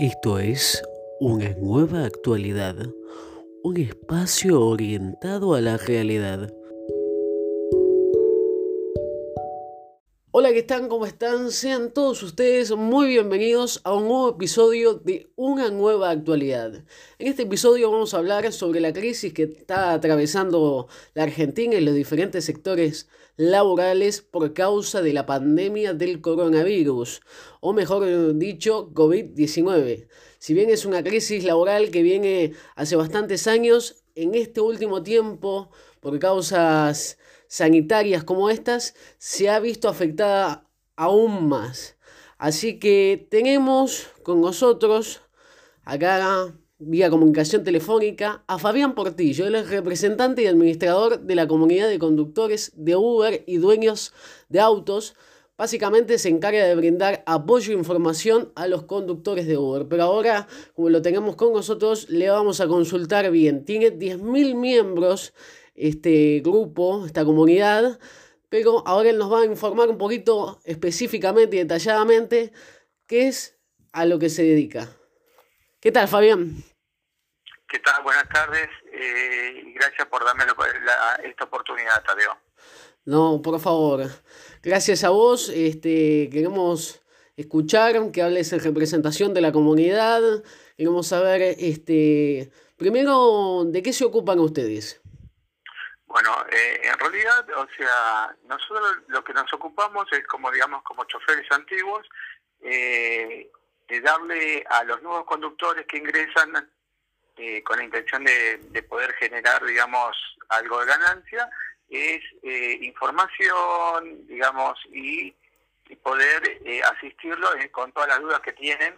Esto es una nueva actualidad, un espacio orientado a la realidad. Hola, ¿qué están? ¿Cómo están? Sean todos ustedes muy bienvenidos a un nuevo episodio de Una nueva actualidad. En este episodio vamos a hablar sobre la crisis que está atravesando la Argentina y los diferentes sectores laborales por causa de la pandemia del coronavirus, o mejor dicho, COVID-19. Si bien es una crisis laboral que viene hace bastantes años, en este último tiempo, por causas sanitarias como estas, se ha visto afectada aún más. Así que tenemos con nosotros acá vía comunicación telefónica a Fabián Portillo, él es representante y administrador de la comunidad de conductores de Uber y dueños de autos. Básicamente se encarga de brindar apoyo e información a los conductores de Uber. Pero ahora, como lo tenemos con nosotros, le vamos a consultar bien. Tiene 10.000 miembros este grupo, esta comunidad, pero ahora él nos va a informar un poquito específicamente y detalladamente qué es a lo que se dedica. ¿Qué tal, Fabián? ¿Qué tal? Buenas tardes eh, y gracias por darme esta oportunidad, Tadeo. No, por favor. Gracias a vos. Este, queremos escuchar que hables en representación de la comunidad. Queremos saber, este, primero, ¿de qué se ocupan ustedes? Bueno, eh, en realidad, o sea, nosotros lo que nos ocupamos es como, digamos, como choferes antiguos, eh, de darle a los nuevos conductores que ingresan eh, con la intención de, poder generar, digamos, algo de ganancia, es información, digamos, y, poder asistirlo con todas las dudas que tienen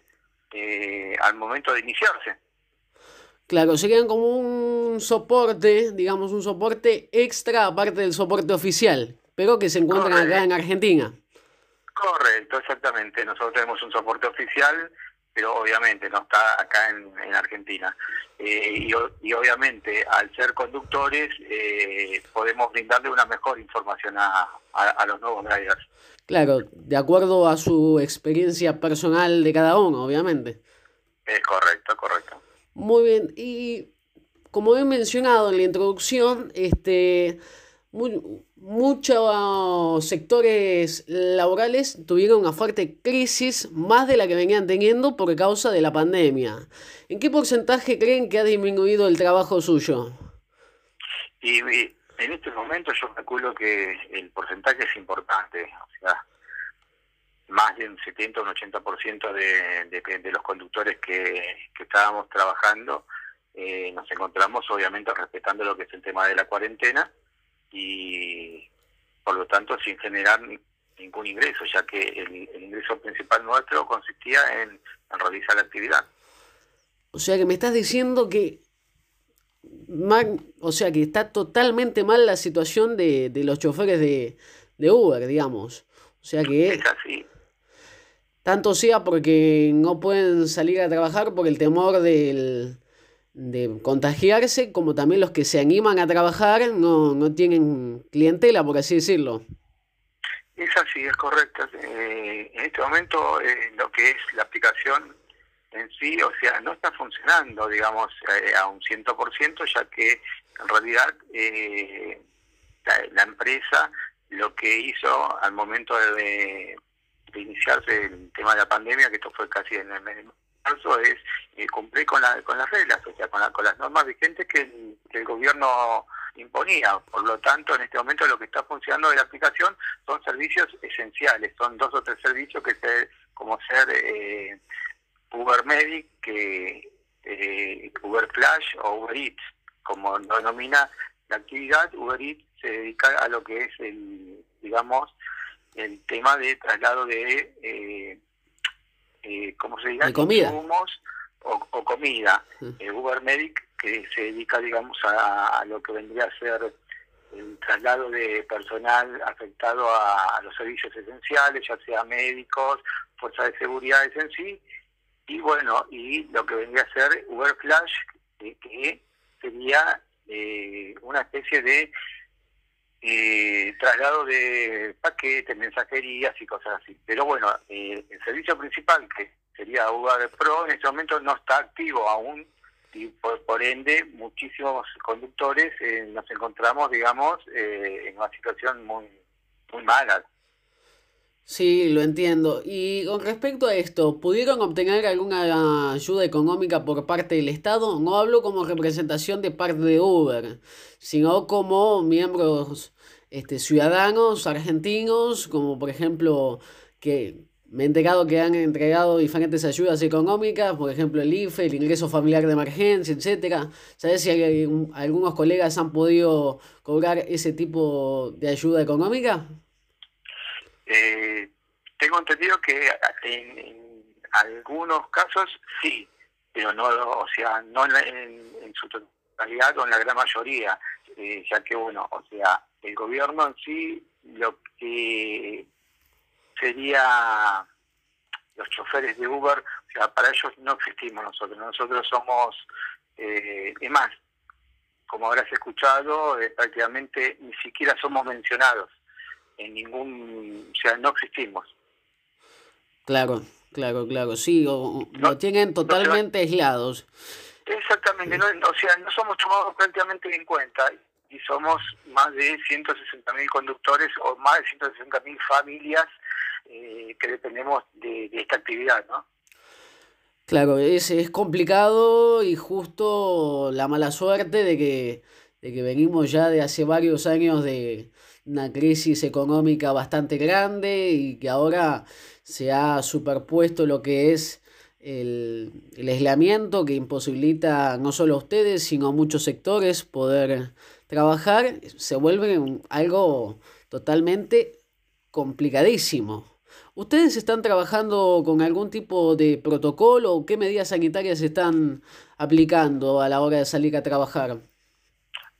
al momento de iniciarse. Claro, serían como un soporte, digamos, un soporte extra aparte del soporte oficial, pero que se encuentran acá en Argentina. Correcto, exactamente. Nosotros tenemos un soporte oficial, pero obviamente no está acá en, Argentina. Eh, y, obviamente, al ser conductores, eh, podemos brindarle una mejor información a, a los nuevos drivers. Claro, de acuerdo a su experiencia personal de cada uno, obviamente. Es correcto, correcto. Muy bien, y como he mencionado en la introducción, este, muchos sectores laborales tuvieron una fuerte crisis, más de la que venían teniendo por causa de la pandemia. ¿En qué porcentaje creen que ha disminuido el trabajo suyo? Y, en este momento yo calculo que el porcentaje es importante, o sea, más de un 70 o un 80% de, de, de los conductores que, estábamos trabajando eh, nos encontramos obviamente respetando lo que es el tema de la cuarentena y por lo tanto sin generar ningún ingreso, ya que el, ingreso principal nuestro consistía en, realizar la actividad. O sea que me estás diciendo que o sea que está totalmente mal la situación de, de los choferes de, de Uber, digamos. O sea que es así. Tanto sea porque no pueden salir a trabajar por el temor del, de contagiarse, como también los que se animan a trabajar no, no tienen clientela, por así decirlo. Es así, es correcto. Eh, en este momento eh, lo que es la aplicación en sí, o sea, no está funcionando, digamos, eh, a un 100%, ya que en realidad la, la, empresa lo que hizo al momento de, de iniciarse el tema de la pandemia, que esto fue casi en el mes de marzo, es eh, cumplir con, la, con las reglas, o sea, con, con las normas vigentes que el, gobierno imponía. Por lo tanto, en este momento lo que está funcionando de la aplicación son servicios esenciales, son dos o tres servicios que se, como ser eh, Uber Medic, que, eh, Uber Flash o Uber Eats, como lo denomina la actividad, Uber Eats se dedica a lo que es el, digamos, el tema de traslado de, eh, eh, ¿cómo se dice? comida. o, comida. Mm. Eh, Uber Medic, que se dedica, digamos, a, lo que vendría a ser el traslado de personal afectado a, los servicios esenciales, ya sea médicos, fuerzas de seguridad en sí, y bueno, y lo que vendría a ser Uber Flash, que sería una especie de eh, traslado de paquetes, mensajerías y cosas así. Pero bueno, eh, el servicio principal, que sería Uber Pro, en este momento no está activo aún y por, ende muchísimos conductores eh, nos encontramos, digamos, eh, en una situación muy, muy mala. Sí, lo entiendo. Y con respecto a esto, ¿pudieron obtener alguna ayuda económica por parte del Estado? No hablo como representación de parte de Uber, sino como miembros este, ciudadanos argentinos, como por ejemplo que me he enterado que han entregado diferentes ayudas económicas, por ejemplo el IFE, el ingreso familiar de emergencia, etcétera. ¿Sabes si algunos colegas han podido cobrar ese tipo de ayuda económica? Eh, tengo entendido que en, algunos casos sí, pero no, o sea, no en, su totalidad o en la gran mayoría, eh, ya que bueno, o sea, el gobierno en sí lo que sería los choferes de Uber, o sea, para ellos no existimos nosotros, nosotros somos, eh, es más, como habrás escuchado, eh, prácticamente ni siquiera somos mencionados en ningún, sea, no existimos. Claro, claro, claro, sí, o, lo tienen totalmente aislados. Exactamente, no, o sea, no somos tomados prácticamente en cuenta y somos más de 160 mil conductores o más de 160 mil familias eh, que dependemos de, esta actividad, ¿no? Claro, es, es complicado y justo la mala suerte de que, de que venimos ya de hace varios años de una crisis económica bastante grande y que ahora se ha superpuesto lo que es el, aislamiento que imposibilita no solo a ustedes, sino a muchos sectores poder trabajar, se vuelve algo totalmente complicadísimo. ¿Ustedes están trabajando con algún tipo de protocolo o qué medidas sanitarias están aplicando a la hora de salir a trabajar?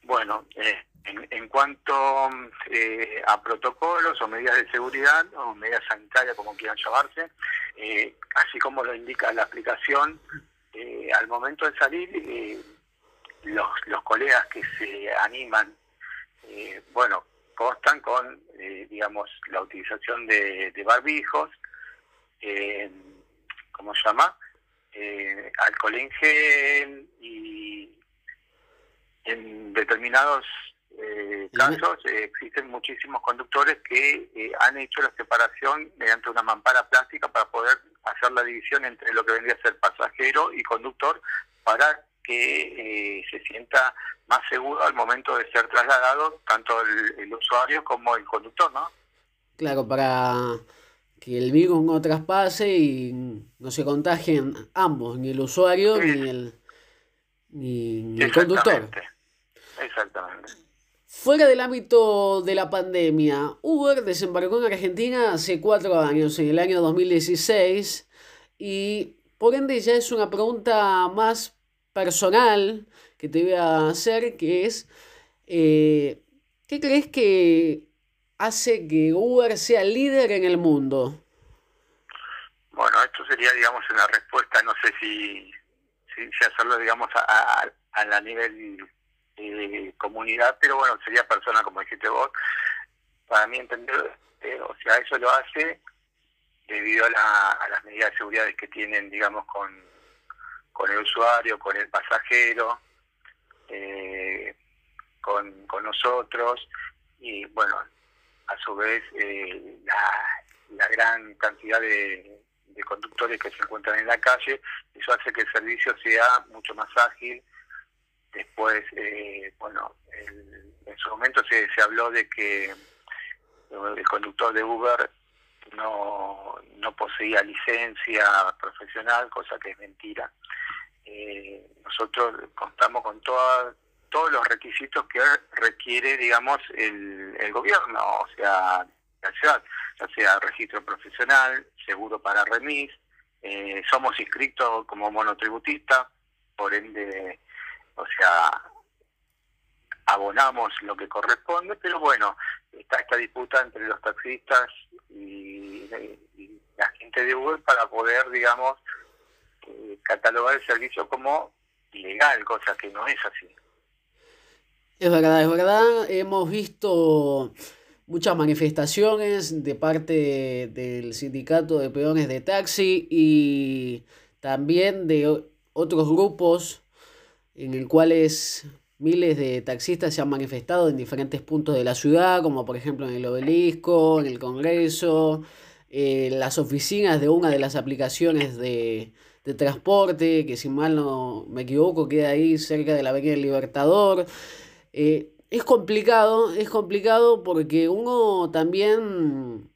Bueno, eh, en, cuanto eh, a protocolos o medidas de seguridad o medidas sanitarias, como quieran llamarse, eh, así como lo indica la aplicación, al momento de salir, los, los colegas que se animan, bueno, constan con, eh, digamos, la utilización de, barbijos, eh, ¿cómo se llama? Eh, alcohol en gel y en determinados eh, casos existen muchísimos conductores que han hecho la separación mediante una mampara plástica para poder hacer la división entre lo que vendría a ser pasajero y conductor para que se sienta más seguro al momento de ser trasladado tanto el, usuario como el conductor, ¿no? Claro, para que el virus no traspase y no se contagien ambos, ni el usuario ni el, ni, el conductor. Exactamente. Fuera del ámbito de la pandemia, Uber desembarcó en Argentina hace cuatro años, en el año 2016, y por ende ya es una pregunta más personal que te voy a hacer, que es, eh, ¿qué crees que hace que Uber sea líder en el mundo? Bueno, esto sería, digamos, una respuesta, no sé si, si, hacerlo, digamos, a, a, la nivel de comunidad, pero bueno, sería persona, como dijiste vos. Para mí entender, eh, o sea, eso lo hace debido a, a las medidas de seguridad que tienen, digamos, con, con el usuario, con el pasajero, eh, con, con nosotros y bueno, a su vez eh, la, la, gran cantidad de, conductores que se encuentran en la calle, eso hace que el servicio sea mucho más ágil. Después, eh, bueno, en su momento se, se habló de que el conductor de Uber no, no poseía licencia profesional, cosa que es mentira. Eh, nosotros contamos con toda, todos los requisitos que requiere, digamos, el, el gobierno, o sea, la ciudad, ya sea registro profesional, seguro para remis, eh, somos inscritos como monotributista, por ende, o sea, abonamos lo que corresponde, pero bueno, está esta disputa entre los taxistas y, la gente de Uber para poder, digamos, catalogar el servicio como ilegal, cosa que no es así. Es verdad, es verdad. Hemos visto muchas manifestaciones de parte del sindicato de peones de taxi y también de otros grupos en el cuales miles de taxistas se han manifestado en diferentes puntos de la ciudad, como por ejemplo en el obelisco, en el Congreso, en las oficinas de una de las aplicaciones de, de transporte, que si mal no me equivoco queda ahí cerca de la Avenida del Libertador. Eh, es complicado, es complicado porque uno también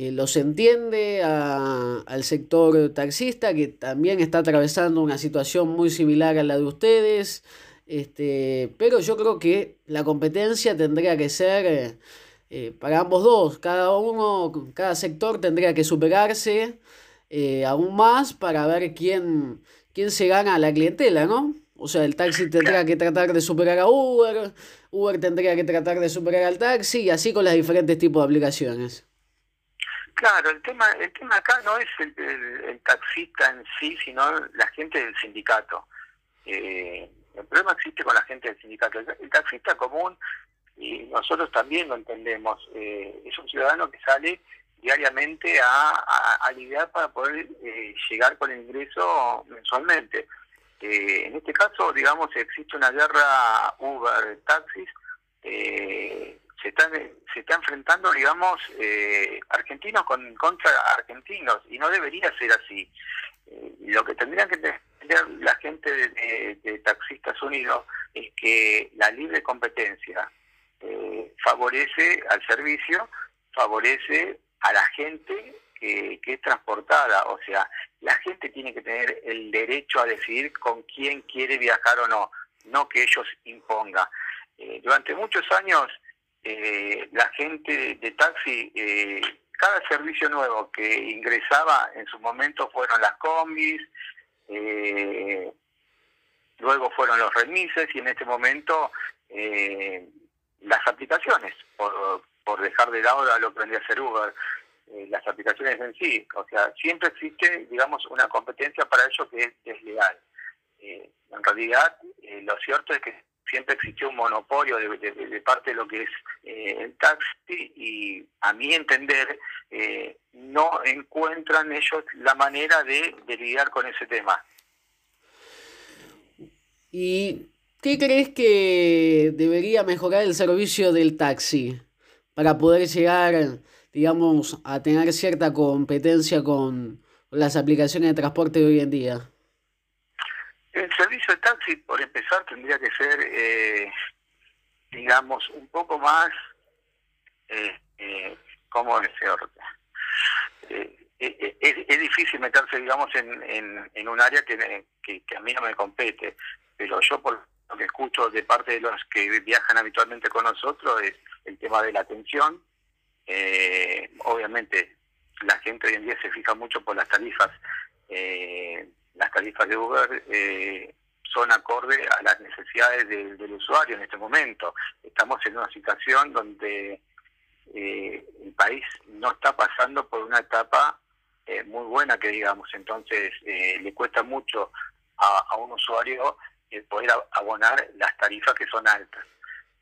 eh, los entiende al sector taxista que también está atravesando una situación muy similar a la de ustedes. Este, pero yo creo que la competencia tendría que ser eh, eh, para ambos dos. Cada uno, cada sector tendría que superarse aún más para ver quién, quién se gana a la clientela, ¿no? O sea, el taxi tendría que tratar de superar a Uber, Uber tendría que tratar de superar al taxi y así con los diferentes tipos de aplicaciones. Claro, el tema, el tema acá no es el, taxista en sí, sino la gente del sindicato. Eh, el problema existe con la gente del sindicato. El, taxista común, y nosotros también lo entendemos, eh, es un ciudadano que sale diariamente a, a, lidiar para poder eh, llegar con el ingreso mensualmente. Eh, en este caso, digamos, existe una guerra Uber-taxis, eh, se están se está enfrentando, digamos, eh, argentinos con, contra argentinos, y no debería ser así. lo que tendrían que entender la gente de, Taxistas Unidos es que la libre competencia favorece al servicio, favorece a la gente que, es transportada. O sea, la gente tiene que tener el derecho a decidir con quién quiere viajar o no, no que ellos impongan. Eh, durante muchos años, eh, la gente de, taxi, eh, cada servicio nuevo que ingresaba en su momento fueron las combis, luego fueron los remises y en este momento las aplicaciones, por, por dejar de lado lo que vendría a ser Uber. Eh, las aplicaciones en sí. O sea, siempre existe, digamos, una competencia para ello que es desleal. Eh, en realidad, eh, lo cierto es que siempre existió un monopolio de, parte de lo que es el taxi y a mi entender no encuentran ellos la manera de, de lidiar con ese tema. ¿Y qué crees que debería mejorar el servicio del taxi para poder llegar digamos, a tener cierta competencia con las aplicaciones de transporte de hoy en día? El servicio de taxi, por empezar, tendría que ser, eh, digamos, un poco más, eh, eh, ¿cómo decirlo? Eh, es, difícil meterse, digamos, en, un área que, a mí no me compete, pero yo por lo que escucho de parte de los que viajan habitualmente con nosotros es el tema de la atención, eh, obviamente, la gente hoy en día se fija mucho por las tarifas. Eh, las tarifas de Uber eh, son acorde a las necesidades del usuario en este momento. Estamos en una situación donde eh, el país no está pasando por una etapa muy buena, que digamos, entonces le cuesta mucho a, un usuario poder abonar las tarifas que son altas.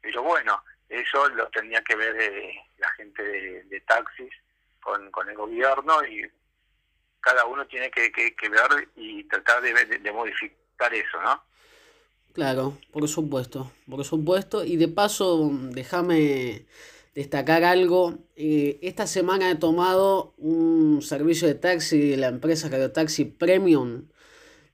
Pero bueno, eso lo tenía que ver eh, la gente de, taxis con, el gobierno y cada uno tiene que, que, ver y tratar de, de, modificar eso, ¿no? Claro, por supuesto, por supuesto. Y de paso, déjame destacar algo. Eh, esta semana he tomado un servicio de taxi de la empresa Taxi Premium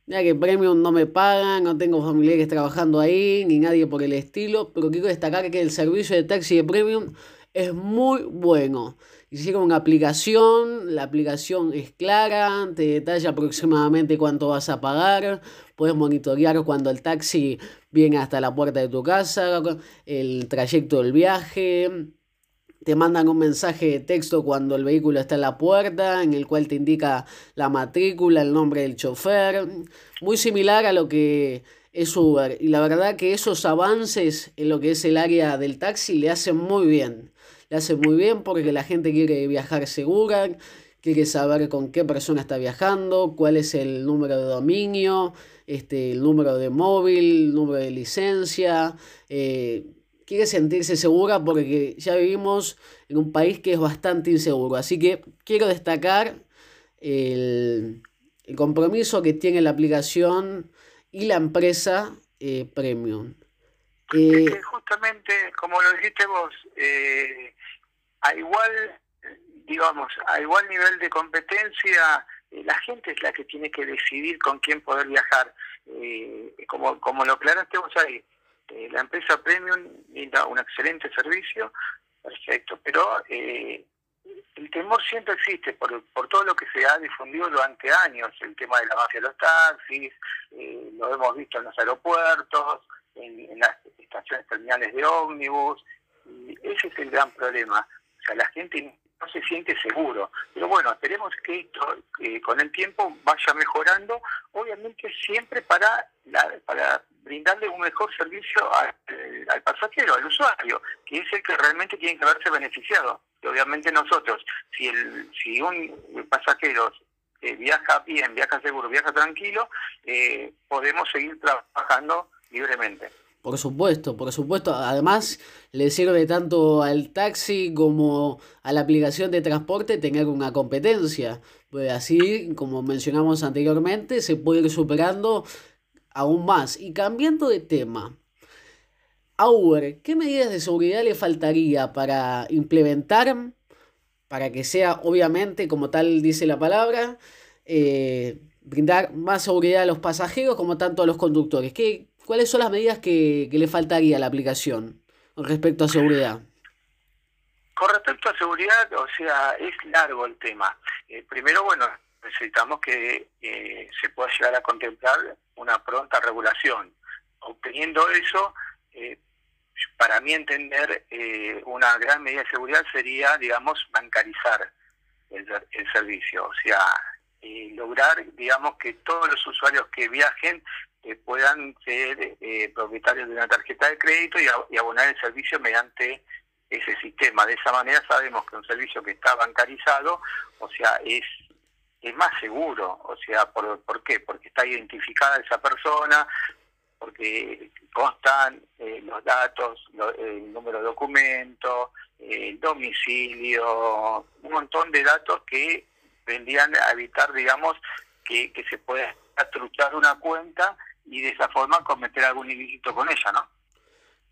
ya que Premium no me pagan, no tengo familiares trabajando ahí, ni nadie por el estilo, pero quiero destacar que el servicio de taxi de Premium es muy bueno. Hicieron una aplicación, la aplicación es clara, te detalla aproximadamente cuánto vas a pagar, puedes monitorear cuando el taxi viene hasta la puerta de tu casa, el trayecto del viaje, te mandan un mensaje de texto cuando el vehículo está en la puerta, en el cual te indica la matrícula, el nombre del chofer, muy similar a lo que es Uber. Y la verdad que esos avances en lo que es el área del taxi le hacen muy bien. Le hacen muy bien porque la gente quiere viajar segura, quiere saber con qué persona está viajando, cuál es el número de dominio, este, el número de móvil, el número de licencia. Eh, quiere sentirse segura porque ya vivimos en un país que es bastante inseguro. Así que quiero destacar el, compromiso que tiene la aplicación y la empresa eh, Premium. Eh, justamente, como lo dijiste vos, eh, a igual, digamos, a igual nivel de competencia, la gente es la que tiene que decidir con quién poder viajar. como, como lo aclaraste vos ahí, la empresa Premium da un excelente servicio, perfecto, pero eh, el temor siempre existe por, por todo lo que se ha difundido durante años, el tema de la mafia de los taxis, eh, lo hemos visto en los aeropuertos, en, las de ómnibus, y ese es el gran problema. O sea, la gente no se siente seguro. Pero bueno, esperemos que esto con el tiempo vaya mejorando, obviamente siempre para, para brindarle un mejor servicio al, pasajero, al usuario, que es el que realmente tiene que verse beneficiado. Y obviamente nosotros, si, el, si un pasajero eh, viaja bien, viaja seguro, viaja tranquilo, eh, podemos seguir trabajando libremente. Por supuesto, por supuesto. Además, le sirve tanto al taxi como a la aplicación de transporte tener una competencia. Pues así, como mencionamos anteriormente, se puede ir superando aún más. Y cambiando de tema, a Uber, ¿qué medidas de seguridad le faltaría para implementar, para que sea, obviamente, como tal dice la palabra, eh, brindar más seguridad a los pasajeros como tanto a los conductores? ¿Qué, ¿Cuáles son las medidas que, le faltaría a la aplicación respecto a seguridad? Con respecto a seguridad, o sea, es largo el tema. Eh, primero, bueno, necesitamos que eh, se pueda llegar a contemplar una pronta regulación. Obteniendo eso, eh, para mí entender, una gran medida de seguridad sería, digamos, bancarizar el servicio, o sea, lograr, digamos, que todos los usuarios que viajen eh, puedan ser eh, propietarios de una tarjeta de crédito y, abonar el servicio mediante ese sistema. De esa manera sabemos que un servicio que está bancarizado, o sea, es es más seguro, o sea, ¿por, ¿por qué? Porque está identificada esa persona, porque constan eh, los datos, el número de documento, el domicilio, un montón de datos que vendrían a evitar, digamos, que, que se pueda truchar una cuenta y de esa forma cometer algún ilícito con ella, ¿no?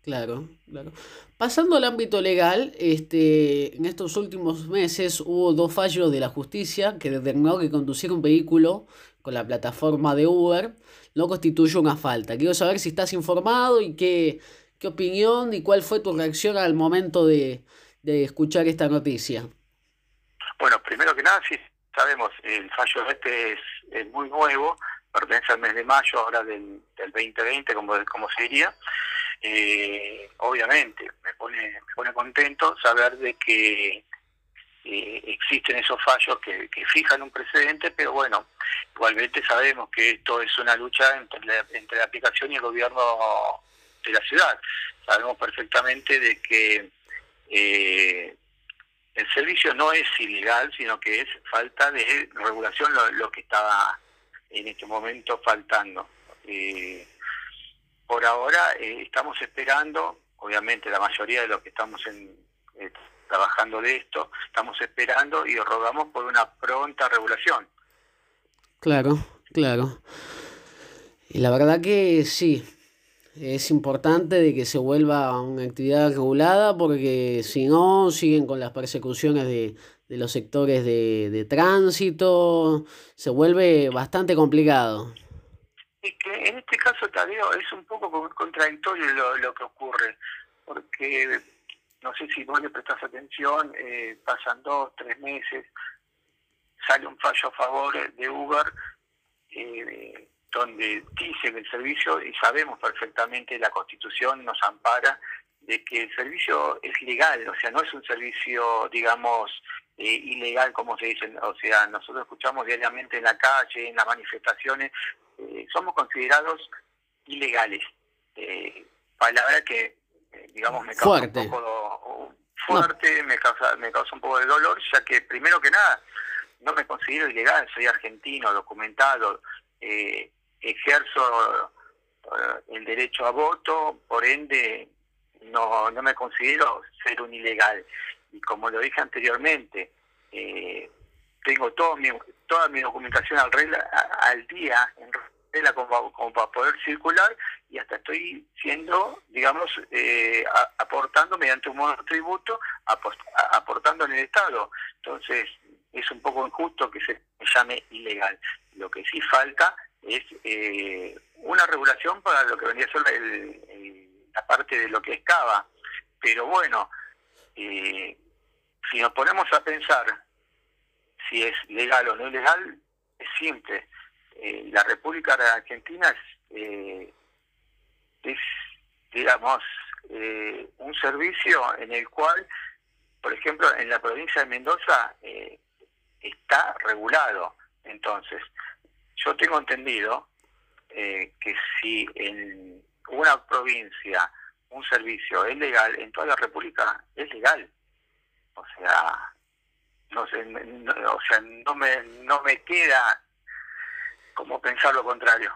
Claro, claro. Pasando al ámbito legal, este, en estos últimos meses hubo dos fallos de la justicia que determinó que conducir un vehículo con la plataforma de Uber no constituye una falta. Quiero saber si estás informado y qué, qué opinión y cuál fue tu reacción al momento de, de escuchar esta noticia. Bueno, primero que nada, sí sabemos, el fallo este es, es muy nuevo, pertenece al mes de mayo ahora del, del 2020, como, como se diría. Eh, obviamente me pone, me pone contento saber de que eh, existen esos fallos que, que, fijan un precedente, pero bueno, igualmente sabemos que esto es una lucha entre la, entre la aplicación y el gobierno de la ciudad. Sabemos perfectamente de que eh, el servicio no es ilegal, sino que es falta de regulación lo, lo que estaba en este momento faltando. Eh, por ahora eh, estamos esperando, obviamente la mayoría de los que estamos en, eh, trabajando de esto, estamos esperando y rogamos por una pronta regulación. Claro, claro. Y la verdad que sí, es importante de que se vuelva una actividad regulada porque si no siguen con las persecuciones de, de los sectores de, de tránsito, se vuelve bastante complicado. Y que en este caso, Tadeo, es un poco contradictorio lo, lo que ocurre, porque no sé si vos le prestás atención, eh, pasan dos, tres meses, sale un fallo a favor de Uber, eh, donde dice que el servicio, y sabemos perfectamente, la Constitución nos ampara, de que el servicio es legal, o sea, no es un servicio, digamos, eh, ilegal, como se dice. O sea, nosotros escuchamos diariamente en la calle, en las manifestaciones, eh, somos considerados ilegales. Eh, palabra que, eh, digamos, me causa un poco fuerte, me, causa, me causa un poco de dolor, ya que primero que nada, no me considero ilegal, soy argentino, documentado, ejerzo el derecho a voto, por ende no, no me considero ser un ilegal. Y como lo dije anteriormente, eh, tengo todo mi, toda mi documentación al, regla, al día en regla como, para poder circular y hasta estoy siendo, digamos, eh, aportando mediante un modo de tributo, aportando en el Estado. Entonces, es un poco injusto que se llame ilegal. Lo que sí falta es eh, una regulación para lo que vendría a ser el, la parte de lo que es cava. Pero bueno, eh, si nos ponemos a pensar si es legal o no legal, es simple. Eh, la República Argentina es, eh, es digamos, eh, un servicio en el cual, por ejemplo, en la provincia de Mendoza está regulado. Entonces, yo tengo entendido que si en una provincia un servicio es legal, en toda la República es legal. O sea, no sé, o sea, no me, no me queda como pensar lo contrario.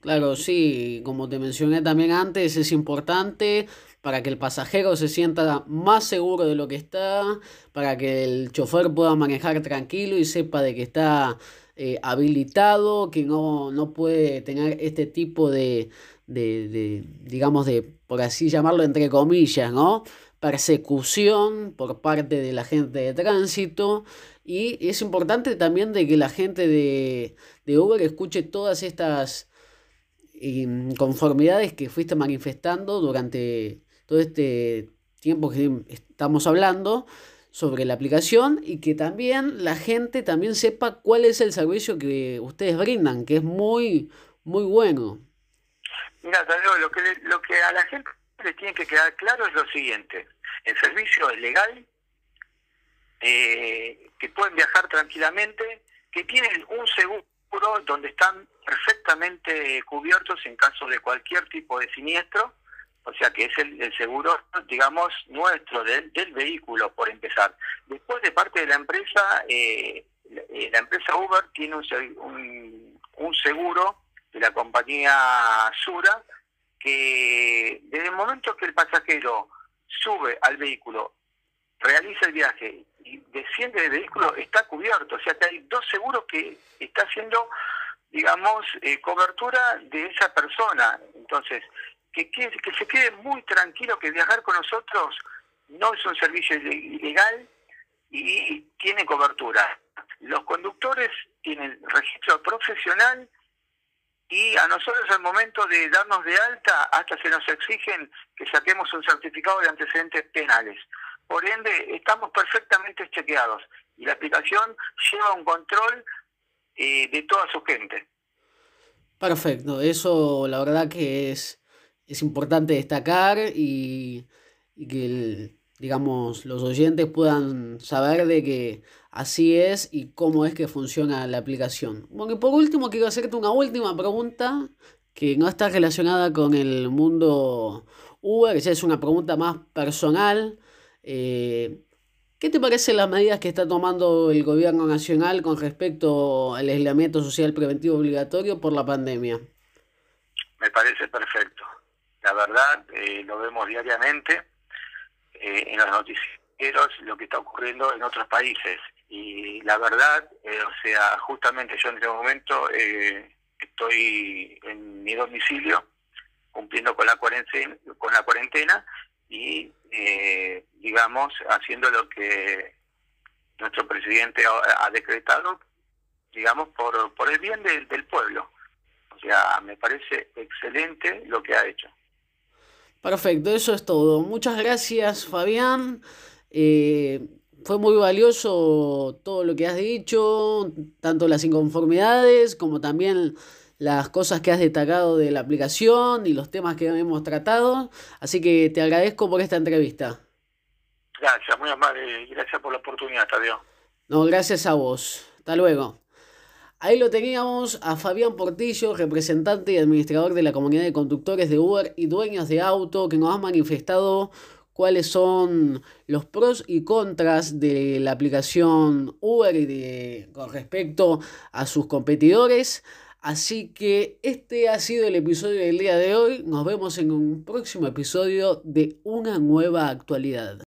Claro, sí, como te mencioné también antes, es importante para que el pasajero se sienta más seguro de lo que está, para que el chofer pueda manejar tranquilo y sepa de que está eh, habilitado, que no, no puede tener este tipo de, de, de, digamos, de, por así llamarlo, entre comillas, ¿no? persecución por parte de la gente de tránsito y es importante también de que la gente de, de Uber escuche todas estas inconformidades que fuiste manifestando durante todo este tiempo que estamos hablando sobre la aplicación y que también la gente también sepa cuál es el servicio que ustedes brindan, que es muy, muy bueno. Mira, lo que, lo que a la gente le tiene que quedar claro es lo siguiente. El servicio es legal, eh, que pueden viajar tranquilamente, que tienen un seguro donde están perfectamente cubiertos en caso de cualquier tipo de siniestro, o sea que es el, seguro, digamos, nuestro del, del, vehículo, por empezar. Después de parte de la empresa, eh, la, eh, empresa Uber tiene un, un seguro de la compañía Sura, que desde el momento que el pasajero sube al vehículo, realiza el viaje y desciende del vehículo, está cubierto. O sea que hay dos seguros que está haciendo, digamos, eh, cobertura de esa persona. Entonces, que, que, que se quede muy tranquilo que viajar con nosotros no es un servicio ilegal y tiene cobertura. Los conductores tienen registro profesional y a nosotros al momento de darnos de alta hasta se nos exigen que saquemos un certificado de antecedentes penales. Por ende, estamos perfectamente chequeados y la aplicación lleva un control eh, de toda su gente. Perfecto, eso la verdad que es, es importante destacar y, y que el, digamos, los oyentes puedan saber de que así es y cómo es que funciona la aplicación. Bueno, y por último quiero hacerte una última pregunta que no está relacionada con el mundo Uber, ya es una pregunta más personal. Eh, ¿Qué te parecen las medidas que está tomando el gobierno nacional con respecto al aislamiento social preventivo obligatorio por la pandemia? Me parece perfecto. La verdad, eh, lo vemos diariamente eh, en los noticieros lo que está ocurriendo en otros países. Y la verdad, eh, o sea, justamente yo en este momento eh, estoy en mi domicilio cumpliendo con la cuarentena, con la cuarentena y, digamos, haciendo lo que nuestro presidente ha, decretado, digamos, por, por el bien del pueblo. O sea, me parece excelente lo que ha hecho. Perfecto, eso es todo. Muchas gracias, Fabián. Eh, fue muy valioso todo lo que has dicho, tanto las inconformidades como también las cosas que has destacado de la aplicación y los temas que hemos tratado. Así que te agradezco por esta entrevista. Gracias, muy amable. Gracias por la oportunidad, Tadeo. No, gracias a vos. Hasta luego. Ahí lo teníamos a Fabián Portillo, representante y administrador de la comunidad de conductores de Uber y dueños de auto, que nos ha manifestado cuáles son los pros y contras de la aplicación Uber y de, con respecto a sus competidores. Así que este ha sido el episodio del día de hoy. Nos vemos en un próximo episodio de Una nueva actualidad.